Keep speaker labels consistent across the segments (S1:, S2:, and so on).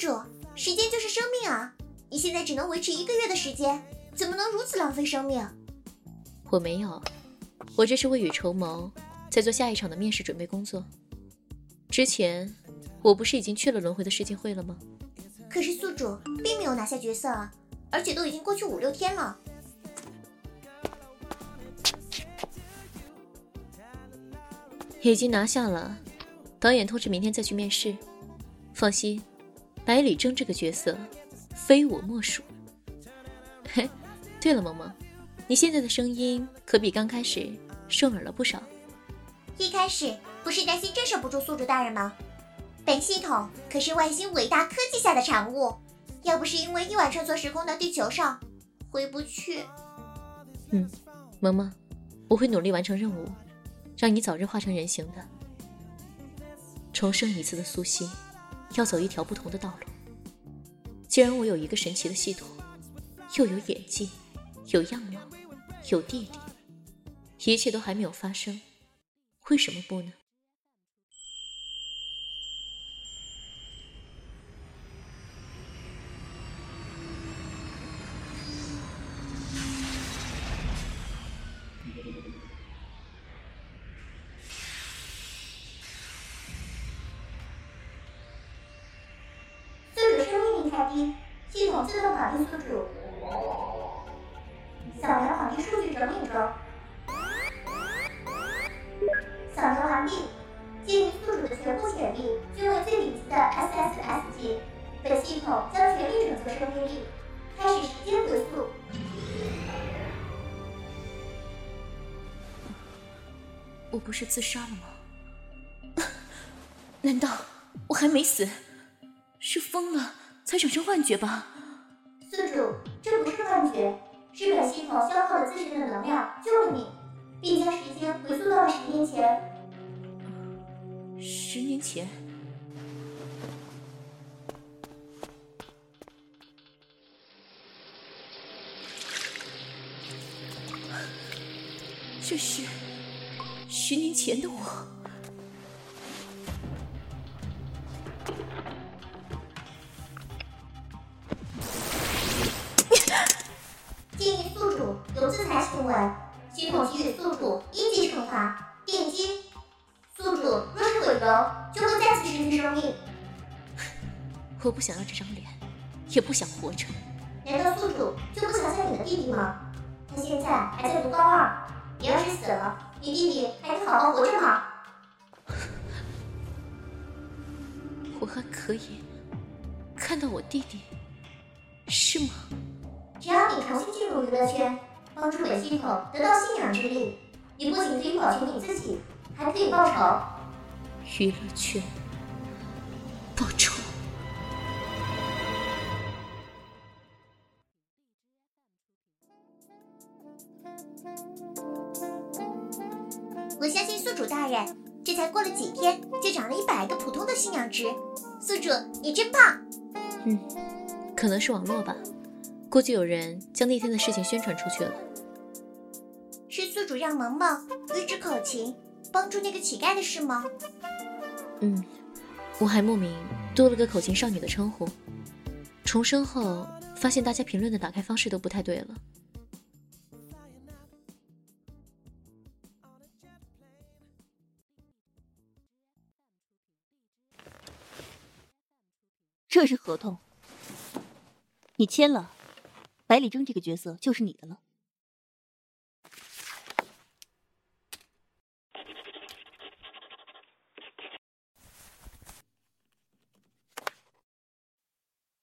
S1: 宿主，时间就是生命啊！你现在只能维持一个月的时间，怎么能如此浪费生命？
S2: 我没有，我这是未雨绸缪，在做下一场的面试准备工作。之前我不是已经去了轮回的世界会了吗？
S1: 可是宿主并没有拿下角色啊，而且都已经过去五六天了。
S2: 已经拿下了，导演通知明天再去面试。放心，百里征这个角色，非我莫属。嘿，对了，萌萌，你现在的声音可比刚开始顺耳了不少。
S1: 一开始不是担心震慑不住宿主大人吗？本系统可是外星伟大科技下的产物，要不是因为一晚穿梭时空到地球上，回不去。
S2: 嗯，萌萌，我会努力完成任务。让你早日化成人形的，重生一次的苏西，要走一条不同的道路。既然我有一个神奇的系统，又有演技，有样貌，有弟弟，一切都还没有发生，为什么不呢？
S1: 将全力拯救生命力。开始时间回溯。
S2: 我不是自杀了吗？难道我还没死？是疯了？才产生幻觉吧，
S1: 宿主，这不是幻觉，是本系统消耗了自身的能量救了你，并将时间回溯到了十年前。
S2: 十年前，这是十年前的我。
S1: 鉴于宿主有自残行为系统给予宿主一级惩罚电击，宿主若是毁容，就会再次失去生命。
S2: 我不想要这张脸，也不想活着。
S1: 难道宿主就不想见你的弟弟吗？他现在还在读高二，你要是死了，你弟弟还能好好活着吗？
S2: 我还可以看到我弟弟，是吗？
S1: 只要你重新进入娱乐圈。帮助本系统得到信仰之力，你不仅可以保全你自己，还可以报仇。
S2: 娱乐圈
S1: 天，就涨了一百个普通的信仰值。宿主，你真棒！
S2: 嗯，可能是网络吧。估计有人将那天的事情宣传出去了。
S1: 是宿主让萌萌预知口琴，帮助那个乞丐的事吗？
S2: 嗯，我还莫名多了个口琴少女的称呼。重生后，发现大家评论的打开方式都不太对了。
S3: 这是合同，你签了。百里征这个角色就是你的了，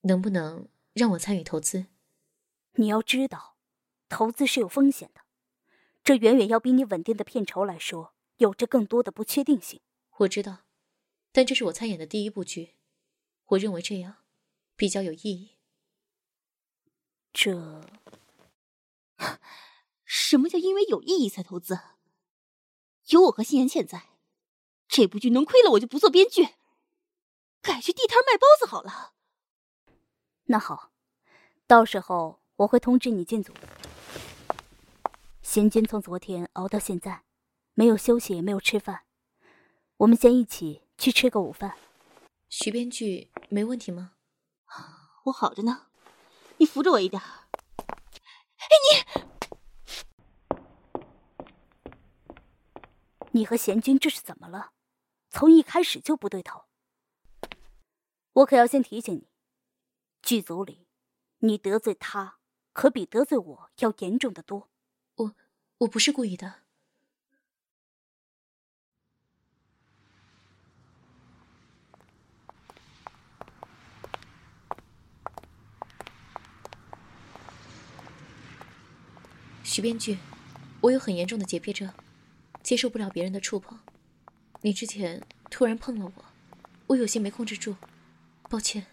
S2: 能不能让我参与投资？
S3: 你要知道，投资是有风险的，这远远要比你稳定的片酬来说，有着更多的不确定性。
S2: 我知道，但这是我参演的第一部剧，我认为这样比较有意义。
S3: 这什么叫因为有意义才投资？有我和新言倩在，这部剧能亏了我就不做编剧，改去地摊卖包子好了。那好，到时候我会通知你进组。贤君从昨天熬到现在，没有休息也没有吃饭，我们先一起去吃个午饭。
S2: 徐编剧没问题吗？
S3: 我好着呢，你扶着我一点。哎，你，
S4: 你和贤君这是怎么了？从一开始就不对头。我可要先提醒你，剧组里，你得罪他，可比得罪我要严重的多。
S2: 我，我不是故意的。许编剧，我有很严重的洁癖症，接受不了别人的触碰。你之前突然碰了我，我有些没控制住，抱歉。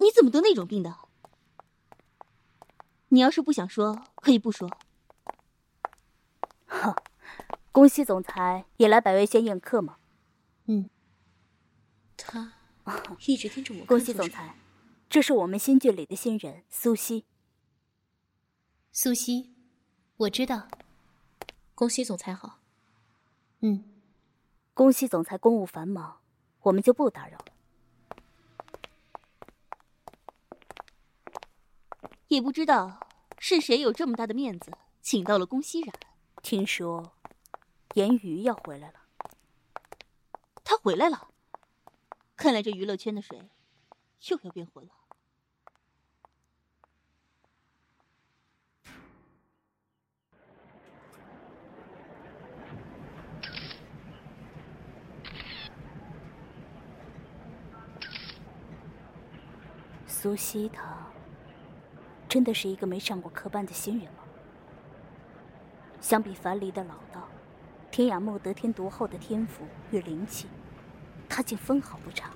S3: 你怎么得那种病的？你要是不想说，可以不说。
S4: 哼，宫西总裁也来百味轩宴客吗？
S3: 嗯。
S2: 他一直盯着我。
S4: 宫西总裁，这是我们新剧里的新人苏西。
S5: 苏西。我知道，
S2: 宫西总裁好。
S3: 嗯，
S4: 宫西总裁公务繁忙，我们就不打扰了。
S3: 也不知道是谁有这么大的面子，请到了宫西染。
S4: 听说颜瑜要回来了，
S3: 他回来了。看来这娱乐圈的水又要变浑了。
S4: 苏西，他真的是一个没上过科班的新人吗？相比樊离的老道，天雅莫得天独厚的天赋与灵气，他竟分毫不差，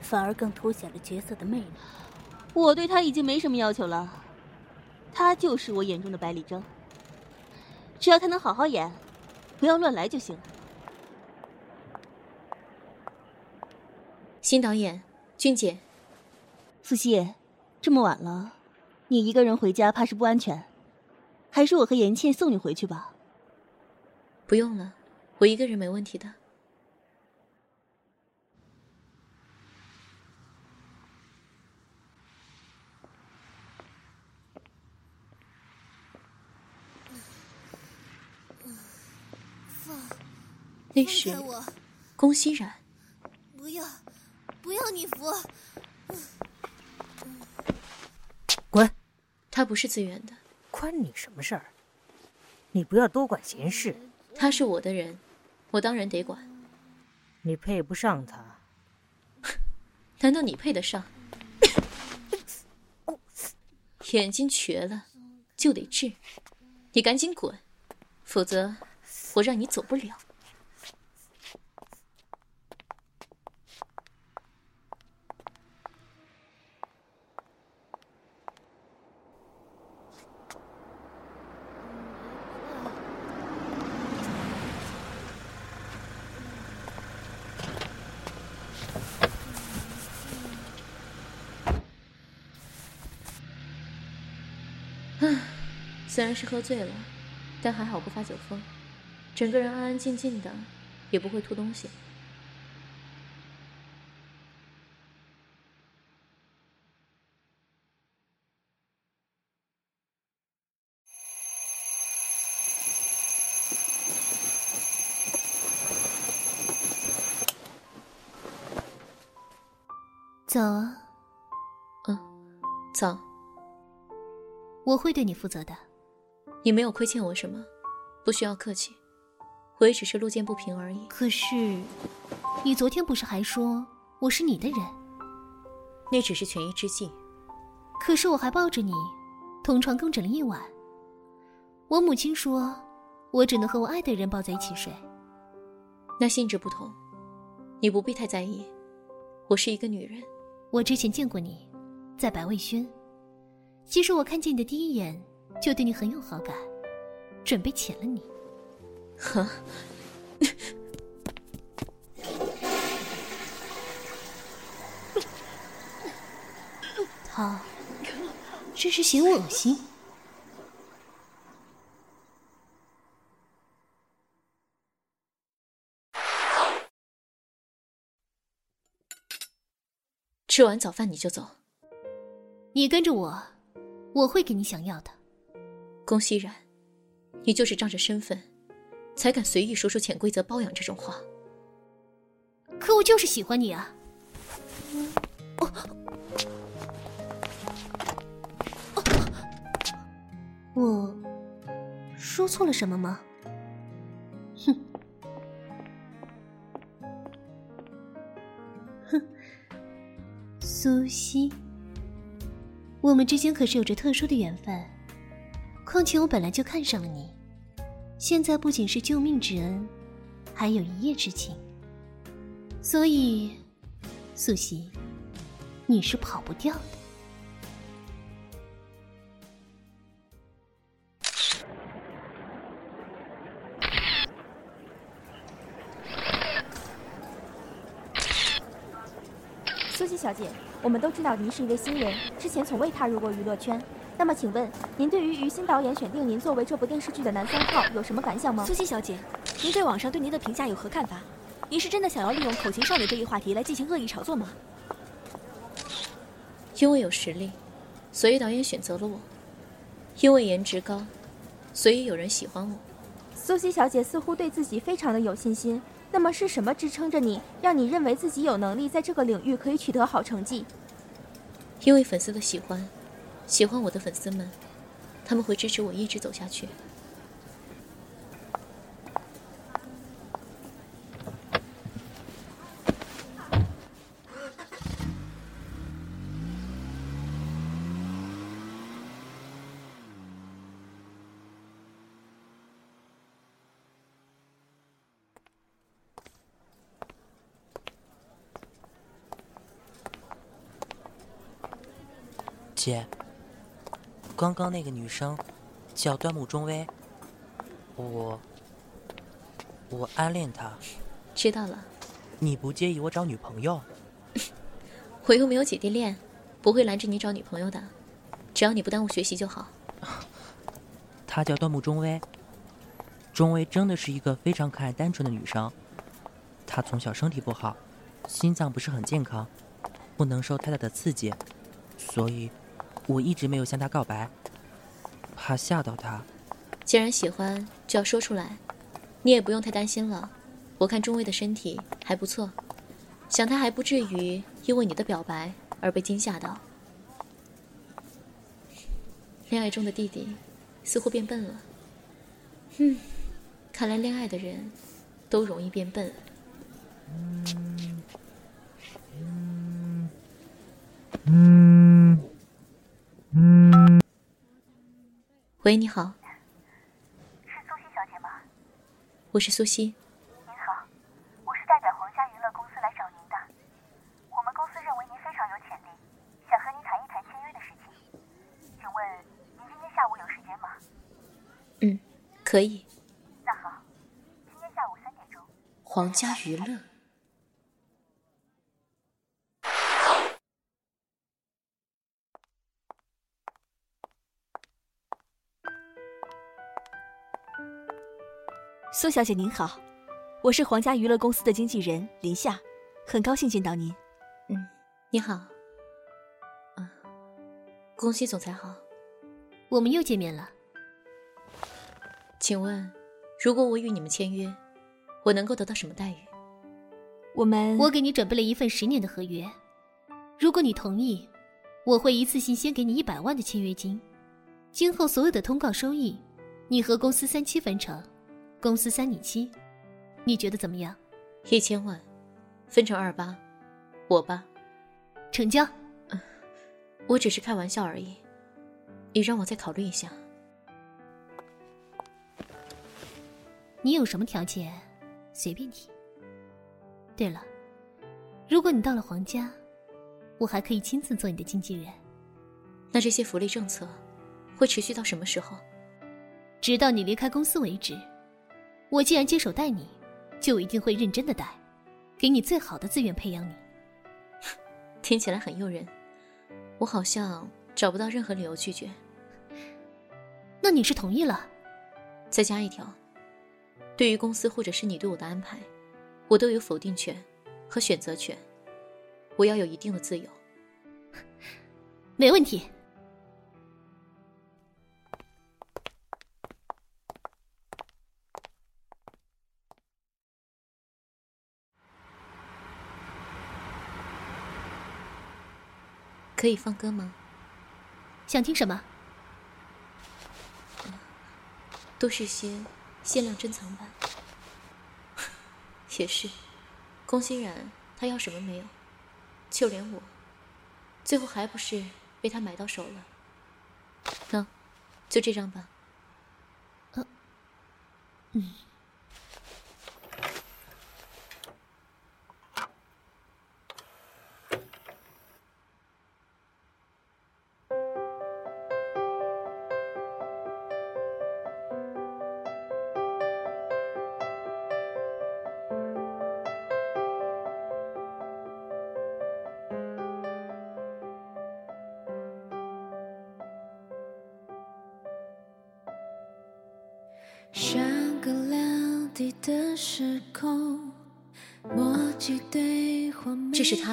S4: 反而更凸显了角色的魅力。
S3: 我对他已经没什么要求了，他就是我眼中的百里征。只要他能好好演，不要乱来就行了。
S2: 新导演，君姐。
S3: 苏西，这么晚了，你一个人回家怕是不安全，还是我和严倩送你回去吧。
S2: 不用了，我一个人没问题的。
S1: 放，
S2: 那是宫熙然。
S1: 不要，不要你扶。
S6: 滚！
S2: 他不是自愿的，
S6: 关你什么事儿？你不要多管闲事。
S2: 他是我的人，我当然得管。
S6: 你配不上他。
S2: 难道你配得上？眼睛瘸了，就得治。你赶紧滚，否则我让你走不了。唉，虽然是喝醉了，但还好不发酒疯，整个人安安静静的，也不会吐东西。
S5: 早啊，
S2: 嗯，早。
S5: 我会对你负责的。
S2: 你没有亏欠我什么，不需要客气。我也只是路见不平而已。
S5: 可是，你昨天不是还说我是你的人？
S2: 那只是权宜之计。
S5: 可是我还抱着你，同床共枕了一晚。我母亲说，我只能和我爱的人抱在一起睡。
S2: 那性质不同，你不必太在意。我是一个女人。
S5: 我之前见过你，在百味轩。其实我看见你的第一眼，就对你很有好感，准备潜了你。
S2: 呵，
S5: 他真是嫌我恶心。
S2: 吃完早饭你就走。
S5: 你跟着我，我会给你想要的。
S2: 宫熙然，你就是仗着身份，才敢随意说出潜规则包养这种话。
S5: 可我就是喜欢你啊！我说错了什么吗？哼，哼，苏西，我们之间可是有着特殊的缘分。况且我本来就看上了你，现在不仅是救命之恩，还有一夜之情。所以，苏西，你是跑不掉的。
S7: 苏西小姐，我们都知道您是一位新人，之前从未踏入过娱乐圈。那么，请问您对于于新导演选定您作为这部电视剧的男三号有什么感想吗？
S8: 苏西小姐，您对网上对您的评价有何看法？您是真的想要利用口琴少女这一话题来进行恶意炒作吗？
S2: 因为有实力，所以导演选择了我；因为颜值高，所以有人喜欢我。
S7: 苏西小姐似乎对自己非常的有信心。那么是什么支撑着你，让你认为自己有能力在这个领域可以取得好成绩？
S2: 因为粉丝的喜欢。喜欢我的粉丝们，他们会支持我一直走下去。
S9: 姐。刚刚那个女生叫端木中威，我我暗恋她。
S2: 知道了。
S9: 你不介意我找女朋友？
S2: 我又没有姐弟恋，不会拦着你找女朋友的。只要你不耽误学习就好。
S9: 她叫端木中威，中威真的是一个非常可爱、单纯的女生。她从小身体不好，心脏不是很健康，不能受太大的刺激，所以。我一直没有向他告白，怕吓到他。
S2: 既然喜欢，就要说出来。你也不用太担心了。我看中尉的身体还不错，想他还不至于因为你的表白而被惊吓到。恋爱中的弟弟似乎变笨了。嗯，看来恋爱的人都容易变笨。嗯嗯。喂，你好，
S10: 是苏西小姐吗？
S2: 我是苏西。
S10: 您好，我是代表皇家娱乐公司来找您的。我们公司认为您非常有潜力，想和您谈一谈签约的事情。请问您今天下午有时间吗？
S2: 嗯，可以。
S10: 那好，今天下午三点钟。
S2: 皇家娱乐。
S8: 苏小姐您好，我是皇家娱乐公司的经纪人林夏，很高兴见到您。
S2: 嗯，你好。啊，恭喜总裁好，
S5: 我们又见面了。
S2: 请问，如果我与你们签约，我能够得到什么待遇？
S8: 我们
S5: 我给你准备了一份十年的合约，如果你同意，我会一次性先给你一百万的签约金，今后所有的通告收益，你和公司三七分成。公司三你七，你觉得怎么样？
S2: 一千万，分成二八，我八，
S5: 成交。
S2: 我只是开玩笑而已，你让我再考虑一下。
S5: 你有什么条件，随便提。对了，如果你到了皇家，我还可以亲自做你的经纪人。
S2: 那这些福利政策会持续到什么时候？
S5: 直到你离开公司为止。我既然接手带你，就一定会认真的带，给你最好的资源培养你。
S2: 听起来很诱人，我好像找不到任何理由拒绝。
S5: 那你是同意了？
S2: 再加一条，对于公司或者是你对我的安排，我都有否定权和选择权，我要有一定的自由。
S5: 没问题。
S2: 可以放歌吗？
S5: 想听什么？
S2: 都是些限量珍藏版。也是，宫欣然他要什么没有，就连我，最后还不是被他买到手了？那，就这张吧。
S5: 嗯，嗯。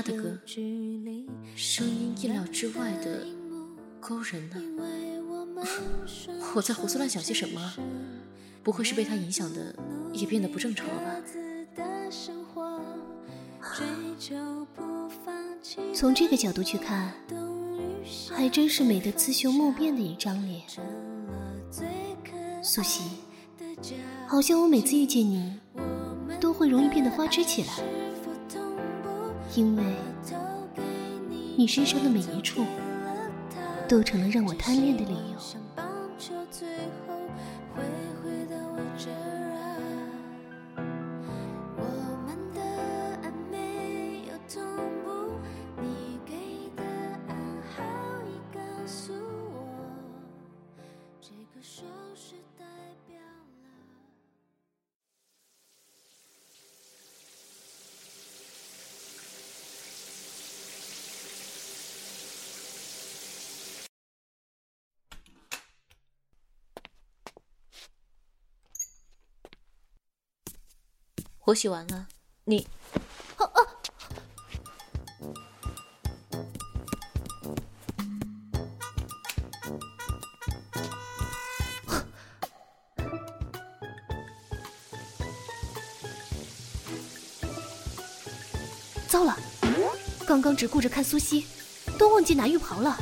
S2: 的歌，声音意料之外的勾人呢。我在胡思乱想些什么？不会是被他影响的，也变得不正常了吧？
S5: 从这个角度去看，还真是美得雌雄莫辨的一张脸。苏西，好像我每次遇见你，都会容易变得花痴起来。因为你身上的每一处，都成了让我贪恋的理由。
S2: 我洗完了，你。啊啊！
S5: 糟了，刚刚只顾着看苏西，都忘记拿浴袍了。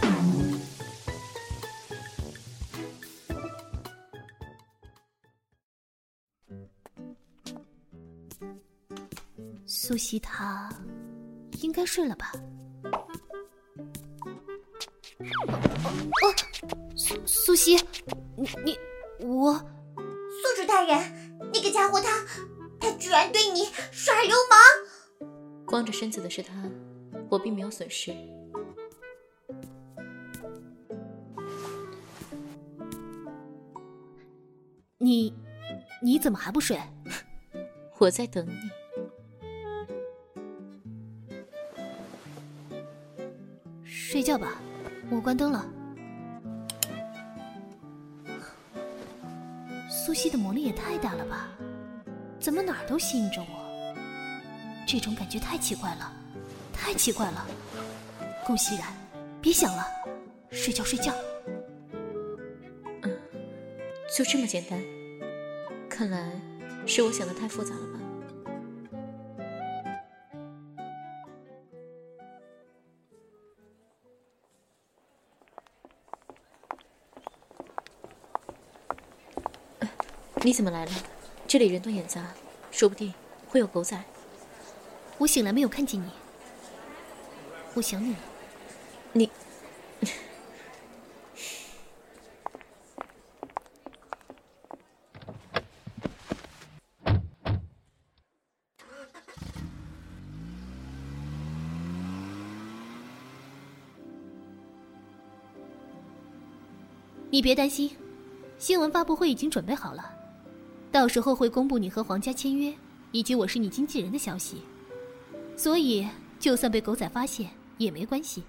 S5: 苏西，他应该睡了吧？哦，苏苏西，你你我，
S1: 宿主大人，那个家伙他他居然对你耍流氓！
S2: 光着身子的是他，我并没有损失。
S5: 你你怎么还不睡？
S2: 我在等你。
S5: 睡觉吧，我关灯了。苏西的魔力也太大了吧？怎么哪儿都吸引着我？这种感觉太奇怪了，太奇怪了。顾熙然，别想了，睡觉睡觉。
S2: 嗯，就这么简单？看来是我想的太复杂了吧？你怎么来了？这里人多眼杂，说不定会有狗仔。
S5: 我醒来没有看见你，我想你了。
S2: 你，
S5: 你别担心，新闻发布会已经准备好了。到时候会公布你和皇家签约，以及我是你经纪人的消息，所以就算被狗仔发现也没关系。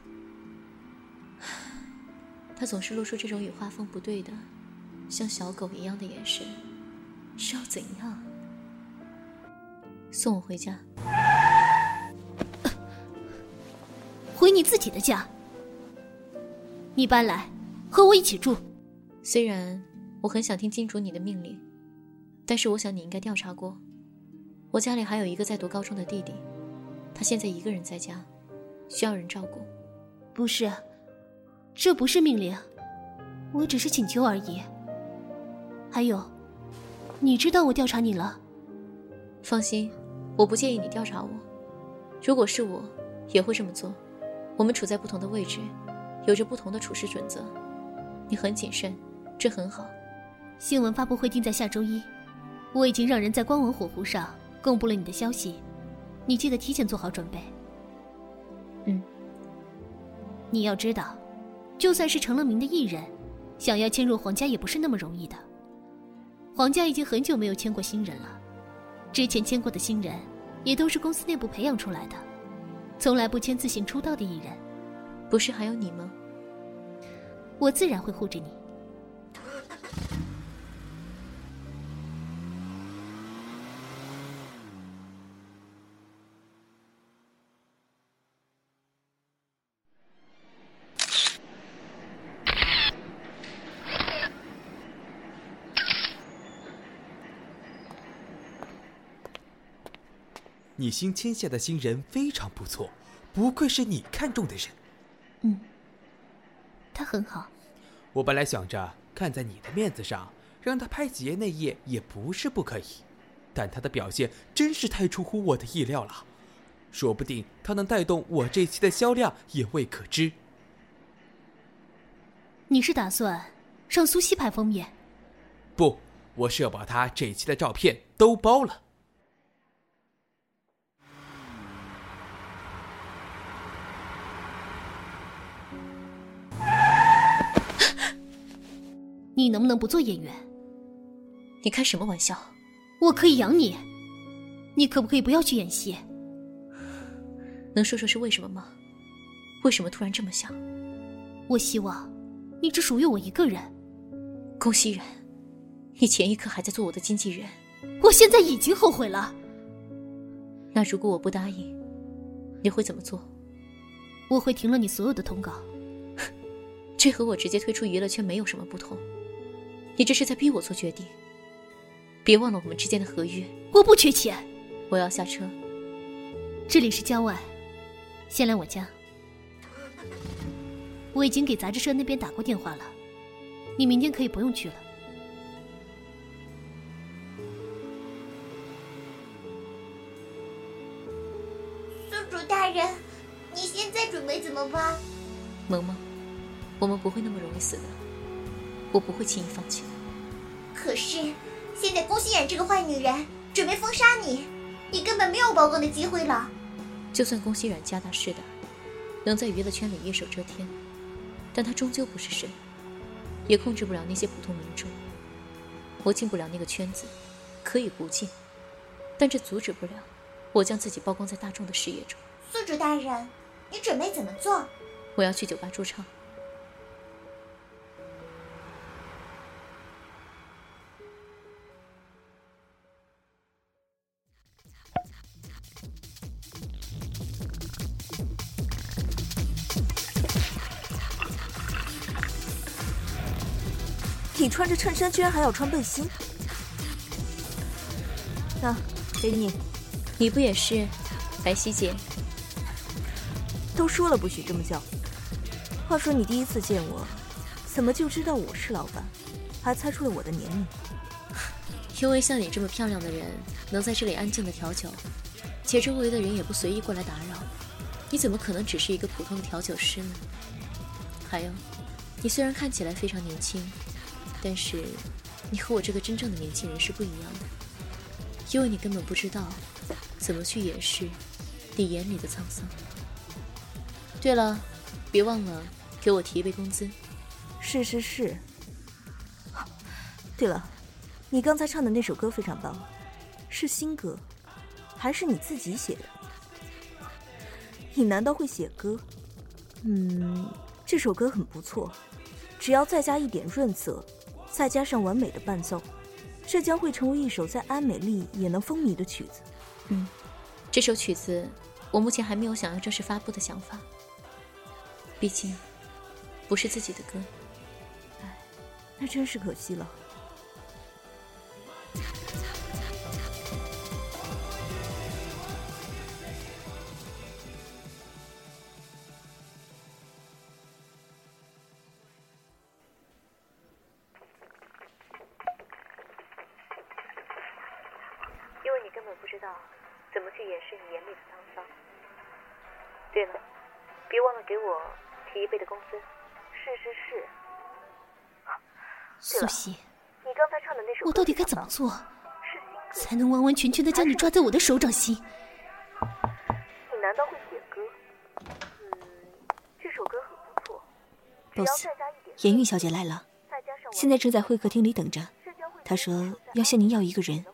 S2: 他总是露出这种与画风不对的，像小狗一样的眼神，是要怎样？送我回家？
S5: 回你自己的家？你搬来，和我一起住。
S2: 虽然我很想听金主你的命令，但是我想你应该调查过，我家里还有一个在读高中的弟弟，他现在一个人在家，需要人照顾。
S5: 不是，这不是命令，我只是请求而已。还有，你知道我调查你了。
S2: 放心，我不介意你调查我。如果是我，也会这么做。我们处在不同的位置，有着不同的处事准则。你很谨慎，这很好。
S5: 新闻发布会定在下周一，我已经让人在官网火狐上公布了你的消息，你记得提前做好准备。
S2: 嗯。
S5: 你要知道，就算是成了名的艺人，想要迁入皇家也不是那么容易的。皇家已经很久没有签过新人了，之前签过的新人，也都是公司内部培养出来的，从来不签自行出道的艺人。
S2: 不是还有你吗？
S5: 我自然会护着你。
S11: 你新签下的新人非常不错，不愧是你看中的人。
S5: 嗯，他很好。
S11: 我本来想着看在你的面子上，让他拍几页内页也不是不可以，但他的表现真是太出乎我的意料了。说不定他能带动我这期的销量也未可知。
S5: 你是打算让苏西拍封面？
S11: 不，我是要把他这期的照片都包了。
S5: 你能不能不做演员？
S2: 你开什么玩笑？
S5: 我可以养你，你可不可以不要去演戏？
S2: 能说说是为什么吗？为什么突然这么想？
S5: 我希望你只属于我一个人。
S2: 宫熙然，你前一刻还在做我的经纪人，
S5: 我现在已经后悔了。
S2: 那如果我不答应，你会怎么做？
S5: 我会停了你所有的通告。
S2: 这和我直接退出娱乐圈没有什么不同。你这是在逼我做决定。别忘了我们之间的合约。
S5: 我不缺钱。
S2: 我要下车。
S5: 这里是郊外，先来我家。我已经给杂志社那边打过电话了，你明天可以不用去了。
S1: 宿主大人，你现在准备怎么办？
S2: 萌萌，我们不会那么容易死的。我不会轻易放弃的。
S1: 可是，现在宫熙冉这个坏女人准备封杀你，你根本没有曝光的机会了。
S2: 就算宫熙冉家大势大，能在娱乐圈里一手遮天，但她终究不是神，也控制不了那些普通民众。我进不了那个圈子，可以不进，但这阻止不了我将自己曝光在大众的视野中。
S1: 宿主大人，你准备怎么做？
S2: 我要去酒吧驻唱。
S8: 穿着衬衫居然还要穿背心？那给你，
S2: 你不也是，白希姐？
S8: 都说了不许这么叫。话说你第一次见我，怎么就知道我是老板，还猜出了我的年龄？
S2: 因为像你这么漂亮的人能在这里安静的调酒，且周围的人也不随意过来打扰，你怎么可能只是一个普通的调酒师呢？还有，你虽然看起来非常年轻。但是，你和我这个真正的年轻人是不一样的，因为你根本不知道怎么去掩饰你眼里的沧桑。对了，别忘了给我提一杯工资。
S8: 是是是。对了，你刚才唱的那首歌非常棒，是新歌，还是你自己写的？你难道会写歌？嗯，这首歌很不错，只要再加一点润色。再加上完美的伴奏，这将会成为一首在安美丽也能风靡的曲子。
S2: 嗯，这首曲子我目前还没有想要正式发布的想法，毕竟不是自己的歌。
S8: 唉，那真是可惜了。
S10: 本不知道怎么去掩饰你眼里的沧桑。对了，别忘了给我提一倍的工资。是是是。
S12: 苏西，
S10: 你刚才唱的那首歌，
S12: 我到底该怎么做，才能完完全全的将你抓在我的手掌心？
S10: 你难道会写歌？嗯，这首歌很不错。
S8: boss，颜玉小姐来了，现在正在会客厅里等着。她说要向您要一个人。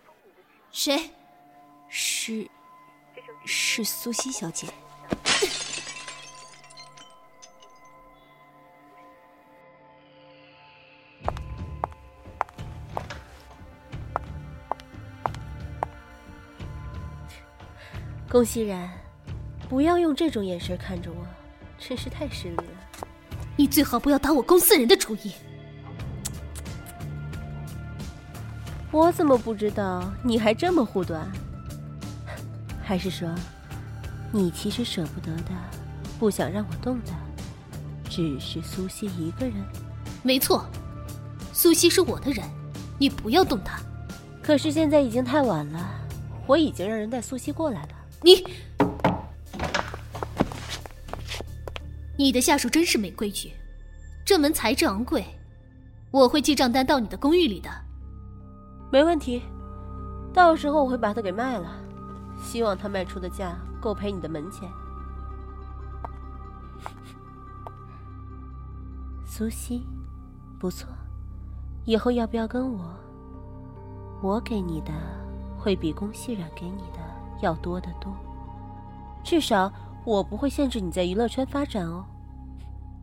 S12: 谁？
S8: 是，是苏西小姐。
S12: 龚熙然，不要用这种眼神看着我，真是太失礼了。你最好不要打我公司人的主意。我怎么不知道你还这么护短？还是说，你其实舍不得的，不想让我动的，只是苏西一个人？没错，苏西是我的人，你不要动她。可是现在已经太晚了，我已经让人带苏西过来了。你，你的下属真是没规矩，这门材质昂贵，我会寄账单到你的公寓里的。没问题，到时候我会把它给卖了，希望他卖出的价够赔你的门钱。苏西，不错，以后要不要跟我？我给你的会比龚熙冉给你的要多得多，至少我不会限制你在娱乐圈发展哦。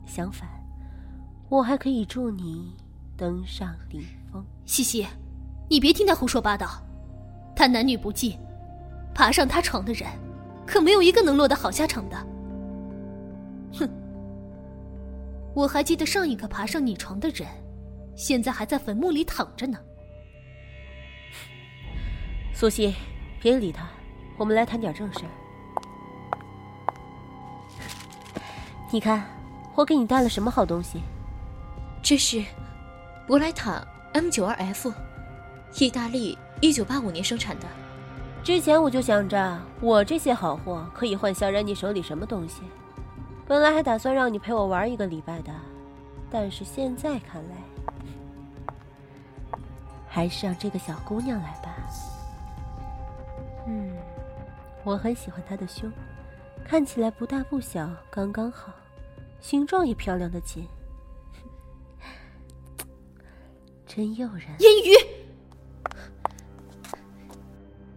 S12: 相反，我还可以助你登上顶峰。西西。你别听他胡说八道，他男女不济，爬上他床的人，可没有一个能落得好下场的。哼！我还记得上一个爬上你床的人，现在还在坟墓里躺着呢。苏西，别理他，我们来谈点正事。你看，我给你带了什么好东西？
S2: 这是博莱塔 M 九二 F。意大利一九八五年生产的，
S12: 之前我就想着，我这些好货可以换小冉你手里什么东西。本来还打算让你陪我玩一个礼拜的，但是现在看来，还是让这个小姑娘来吧。嗯，我很喜欢她的胸，看起来不大不小，刚刚好，形状也漂亮的紧，真诱人。烟雨。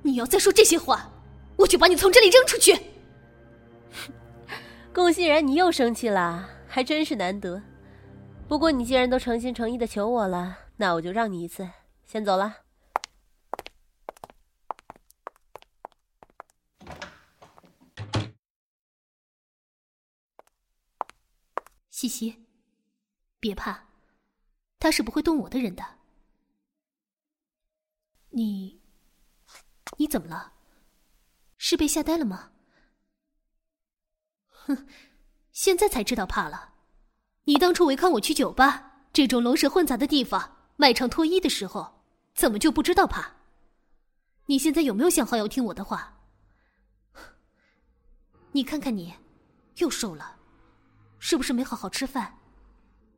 S12: 你要再说这些话，我就把你从这里扔出去！龚欣然，你又生气了，还真是难得。不过你既然都诚心诚意的求我了，那我就让你一次，先走了。西西，别怕，他是不会动我的人的。你。你怎么了？是被吓呆了吗？哼，现在才知道怕了。你当初违抗我去酒吧这种龙蛇混杂的地方卖唱脱衣的时候，怎么就不知道怕？你现在有没有想好要听我的话？你看看你，又瘦了，是不是没好好吃饭？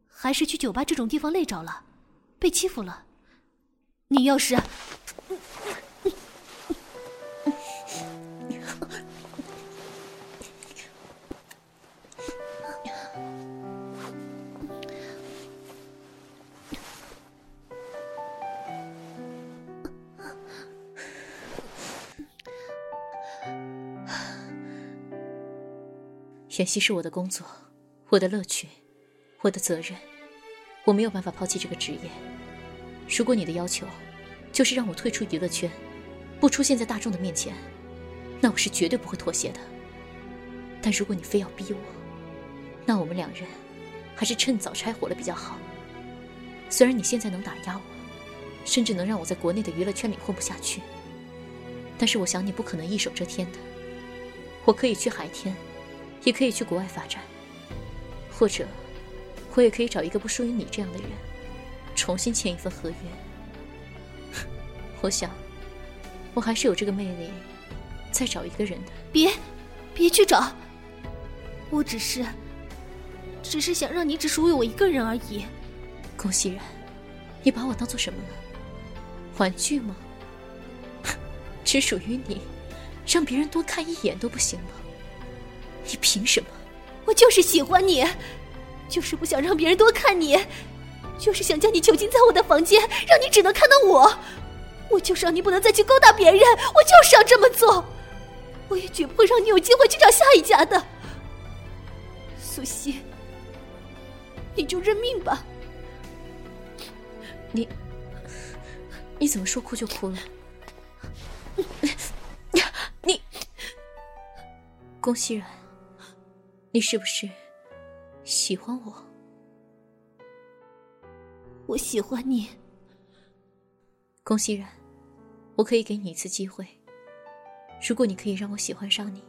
S12: 还是去酒吧这种地方累着了，被欺负了？你要是……
S2: 演戏是我的工作，我的乐趣，我的责任，我没有办法抛弃这个职业。如果你的要求就是让我退出娱乐圈，不出现在大众的面前，那我是绝对不会妥协的。但如果你非要逼我，那我们两人还是趁早拆伙了比较好。虽然你现在能打压我，甚至能让我在国内的娱乐圈里混不下去，但是我想你不可能一手遮天的。我可以去海天，也可以去国外发展，或者我也可以找一个不属于你这样的人，重新签一份合约。我想，我还是有这个魅力，再找一个人的。
S5: 别，别去找。我只是，只是想让你只属于我一个人而已。
S2: 龚熙然，你把我当做什么了？玩具吗？只属于你，让别人多看一眼都不行吗？你凭什么？
S5: 我就是喜欢你，就是不想让别人多看你，就是想将你囚禁在我的房间，让你只能看到我。我就是让你不能再去勾搭别人，我就是要这么做。我也绝不会让你有机会去找下一家的。苏西，你就认命吧。
S2: 你，你怎么说哭就哭了？你，龚熙然，你是不是喜欢我？
S5: 我喜欢你，
S2: 龚熙然，我可以给你一次机会。如果你可以让我喜欢上你，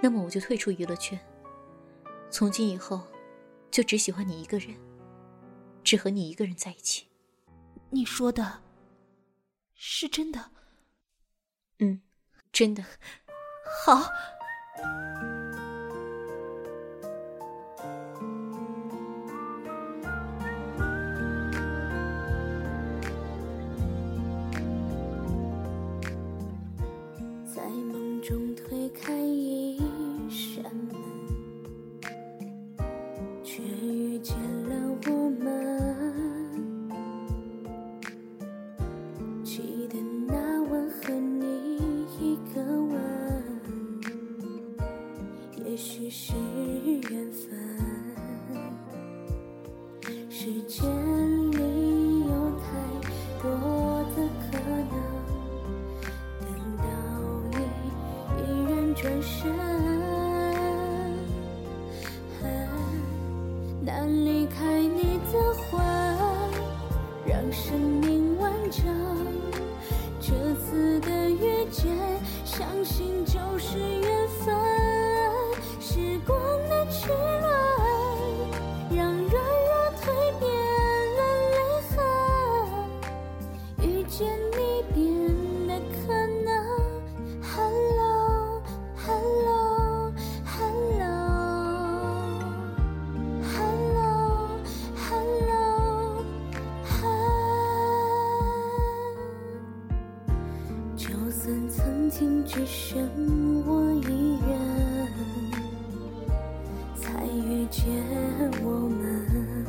S2: 那么我就退出娱乐圈。从今以后，就只喜欢你一个人，只和你一个人在一起。
S5: 你说的是真的？
S2: 嗯，真的。
S5: 好。
S13: 今只剩我一人，才遇见我们。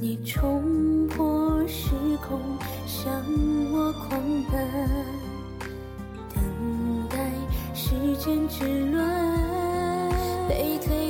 S13: 你冲破时空，向我狂奔，等待时间之轮被推。